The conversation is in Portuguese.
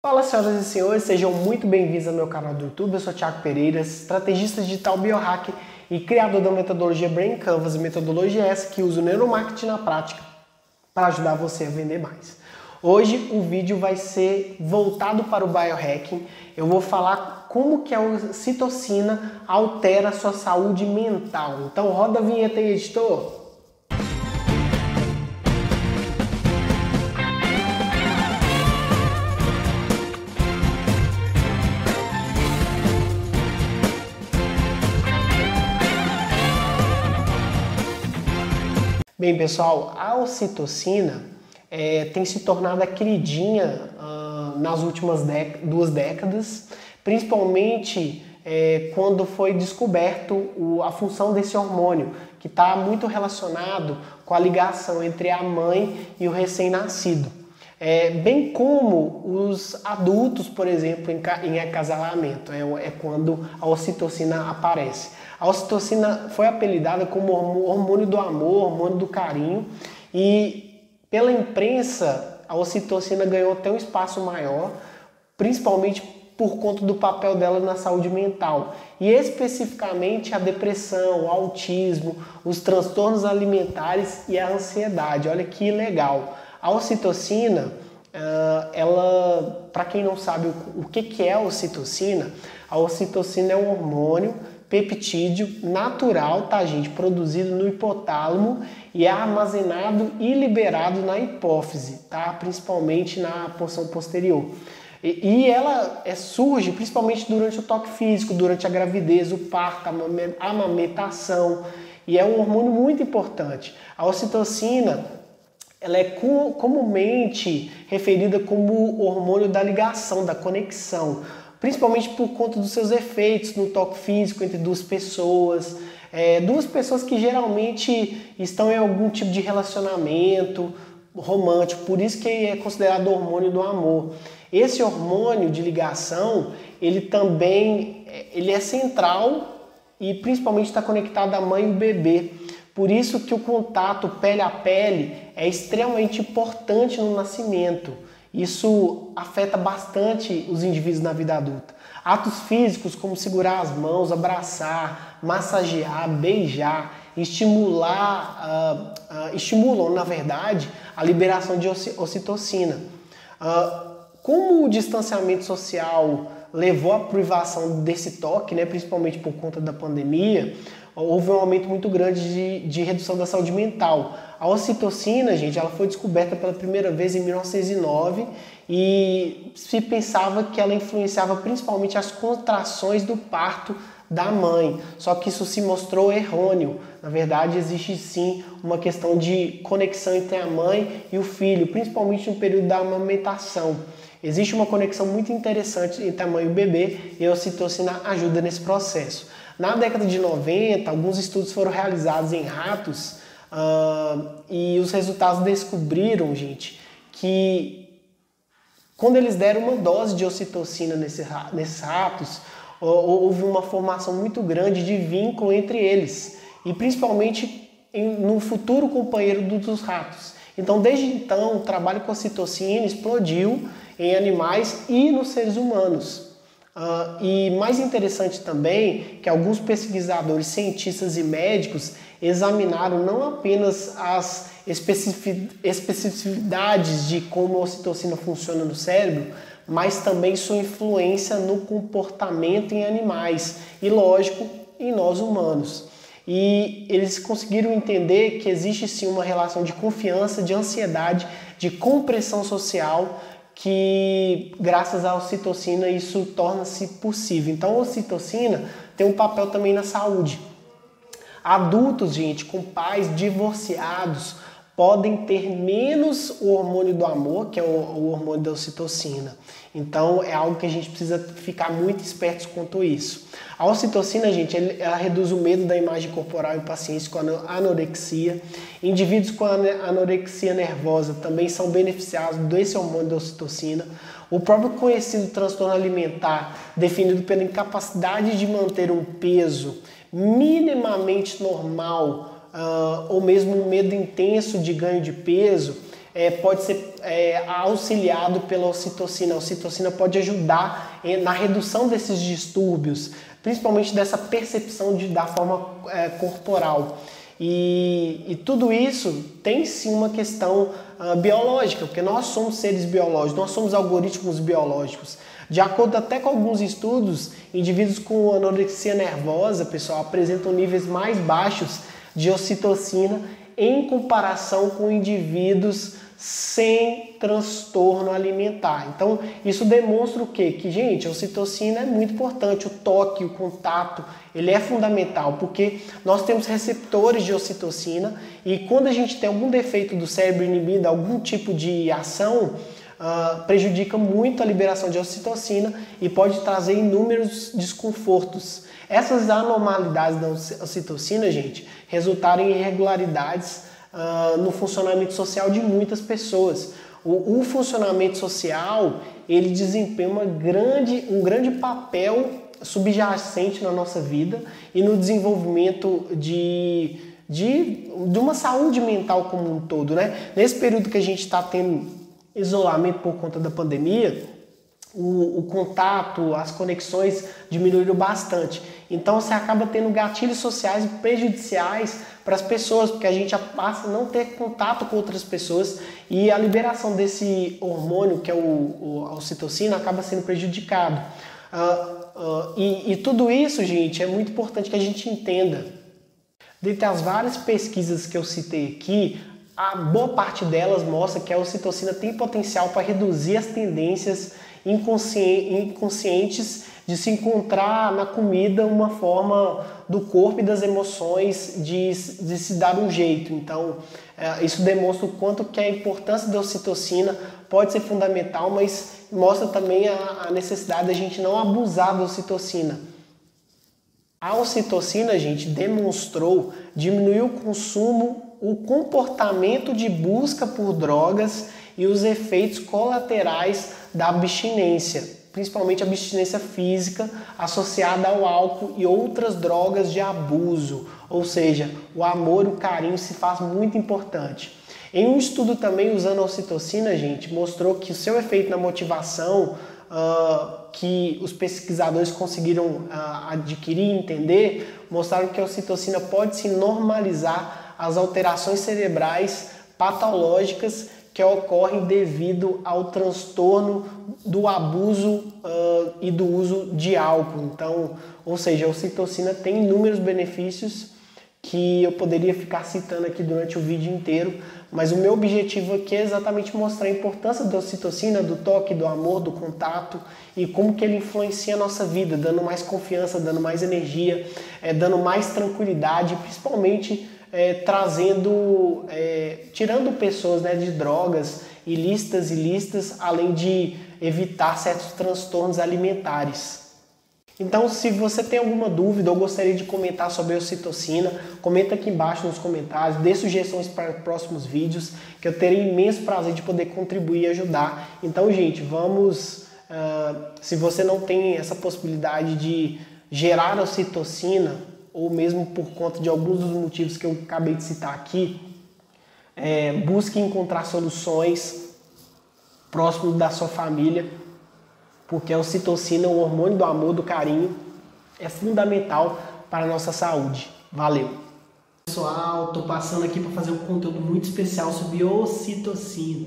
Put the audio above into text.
Fala senhoras e senhores, sejam muito bem-vindos ao meu canal do YouTube. Eu sou Thiago Pereira, estrategista digital biohack e criador da metodologia Brain Canvas, metodologia essa que usa o neuromarketing na prática para ajudar você a vender mais. Hoje o vídeo vai ser voltado para o biohacking. Eu vou falar como que a citocina altera a sua saúde mental. Então roda a vinheta aí, editor. Bem, pessoal, a ocitocina é, tem se tornado a queridinha uh, nas últimas duas décadas, principalmente é, quando foi descoberto o, a função desse hormônio, que está muito relacionado com a ligação entre a mãe e o recém-nascido. É, bem como os adultos, por exemplo, em, em acasalamento, é, é quando a ocitocina aparece. A ocitocina foi apelidada como hormônio do amor, hormônio do carinho, e pela imprensa a ocitocina ganhou até um espaço maior, principalmente por conta do papel dela na saúde mental e especificamente a depressão, o autismo, os transtornos alimentares e a ansiedade. Olha que legal. A ocitocina, ah, ela, para quem não sabe o que é a ocitocina, a ocitocina é um hormônio peptídeo natural, tá, gente? Produzido no hipotálamo e é armazenado e liberado na hipófise, tá? Principalmente na porção posterior. E, e ela é, surge principalmente durante o toque físico, durante a gravidez, o parto, a amamentação. E é um hormônio muito importante. A ocitocina ela é comumente referida como o hormônio da ligação, da conexão principalmente por conta dos seus efeitos no toque físico entre duas pessoas, é, duas pessoas que geralmente estão em algum tipo de relacionamento romântico, por isso que é considerado hormônio do amor. Esse hormônio de ligação, ele também ele é central e principalmente está conectado à mãe e o bebê. Por isso que o contato pele a pele é extremamente importante no nascimento. Isso afeta bastante os indivíduos na vida adulta. Atos físicos como segurar as mãos, abraçar, massagear, beijar, estimular, uh, uh, estimulam, na verdade, a liberação de ocitocina. Uh, como o distanciamento social levou à privação desse toque, né, principalmente por conta da pandemia, houve um aumento muito grande de, de redução da saúde mental. A ocitocina, gente, ela foi descoberta pela primeira vez em 1909 e se pensava que ela influenciava principalmente as contrações do parto da mãe. Só que isso se mostrou errôneo. Na verdade, existe sim uma questão de conexão entre a mãe e o filho, principalmente no período da amamentação. Existe uma conexão muito interessante entre a mãe e o bebê e a ocitocina ajuda nesse processo. Na década de 90, alguns estudos foram realizados em ratos uh, e os resultados descobriram, gente, que quando eles deram uma dose de ocitocina nesses ratos, houve uma formação muito grande de vínculo entre eles e principalmente no futuro companheiro dos ratos. Então, desde então, o trabalho com a citocina explodiu em animais e nos seres humanos. Uh, e mais interessante também que alguns pesquisadores, cientistas e médicos examinaram não apenas as especificidades de como a ocitocina funciona no cérebro, mas também sua influência no comportamento em animais e, lógico, em nós humanos. E eles conseguiram entender que existe sim uma relação de confiança, de ansiedade, de compressão social que graças à ocitocina isso torna-se possível. Então a ocitocina tem um papel também na saúde. Adultos, gente, com pais divorciados, podem ter menos o hormônio do amor, que é o, o, hormônio da ocitocina. Então é algo que a gente precisa ficar muito espertos quanto isso. A ocitocina, gente, ela reduz o medo da imagem corporal em pacientes com anorexia. Indivíduos com anorexia nervosa também são beneficiados desse hormônio da ocitocina. O próprio conhecido transtorno alimentar, definido pela incapacidade de manter um peso minimamente normal uh, ou mesmo um medo intenso de ganho de peso, é, pode ser é, auxiliado pela ocitocina. A ocitocina pode ajudar é, na redução desses distúrbios, principalmente dessa percepção de, da forma é, corporal. E, e, tudo isso tem sim uma questão uh, biológica, porque nós somos seres biológicos, nós somos algoritmos biológicos. De acordo até com alguns estudos, indivíduos com anorexia nervosa, pessoal, apresentam níveis mais baixos de ocitocina em comparação com indivíduos sem transtorno alimentar. Então, isso demonstra o quê? Que, gente, a ocitocina é muito importante, o toque, o contato, ele é fundamental, porque nós temos receptores de ocitocina e quando a gente tem algum defeito do cérebro inibido, algum tipo de ação, uh, prejudica muito a liberação de ocitocina e pode trazer inúmeros desconfortos. Essas anormalidades da ocitocina, gente, resultaram em irregularidades uh, no funcionamento social de muitas pessoas. O, o, funcionamento social ele desempenha uma grande, um grande papel subjacente na nossa vida e no desenvolvimento de, de, de uma saúde mental como um todo. Né? Nesse período que a gente está tendo isolamento por conta da pandemia, o, o, contato, as conexões diminuíram bastante. Então você acaba tendo gatilhos sociais prejudiciais para as pessoas, porque a gente passa a não ter contato com outras pessoas e a liberação desse hormônio, que é o, o a ocitocina, acaba sendo prejudicado. Uh, uh, e, e tudo isso, gente, é muito importante que a gente entenda. Dentre as várias pesquisas que eu citei aqui, a boa parte delas mostra que a ocitocina tem potencial para reduzir as tendências inconscientes de se encontrar na comida uma forma do corpo e das emoções de, de se dar um jeito. Então, é, isso demonstra o quanto que a importância da ocitocina pode ser fundamental, mas mostra também a, a necessidade da gente não abusar da ocitocina. A ocitocina, gente, demonstrou diminuir o consumo o comportamento de busca por drogas e os efeitos colaterais da abstinência, principalmente a abstinência física associada ao álcool e outras drogas de abuso. Ou seja, o amor, o carinho se faz muito importante. Em um estudo também usando a ocitocina, gente, mostrou que o seu efeito na motivação, uh, que os pesquisadores conseguiram uh, adquirir e entender, mostraram que a ocitocina pode se normalizar as alterações cerebrais patológicas que ocorrem devido ao transtorno do abuso uh, e do uso de álcool. Então, ou seja, a ocitocina tem inúmeros benefícios que eu poderia ficar citando aqui durante o vídeo inteiro, mas o meu objetivo aqui é exatamente mostrar a importância da ocitocina, do toque, do amor, do contato e como que ele influencia a nossa vida, dando mais confiança, dando mais energia, é, dando mais tranquilidade, principalmente é, trazendo, é, tirando pessoas né, de drogas ilícitas, ilícitas, além de evitar certos transtornos alimentares. Então, se você tem alguma dúvida ou gostaria de comentar sobre a ocitocina, comenta aqui embaixo nos comentários, dê sugestões para próximos vídeos, que eu terei imenso prazer de poder contribuir e ajudar. Então, gente, vamos. Uh, se você não tem essa possibilidade de gerar ocitocina, ou mesmo por conta de alguns dos motivos que eu acabei de citar aqui, é, busque encontrar soluções próximo da sua família, porque a ocitocina, o hormônio do amor, do carinho, é fundamental para a nossa saúde. Valeu! Pessoal, estou passando aqui para fazer um conteúdo muito especial sobre ocitocina.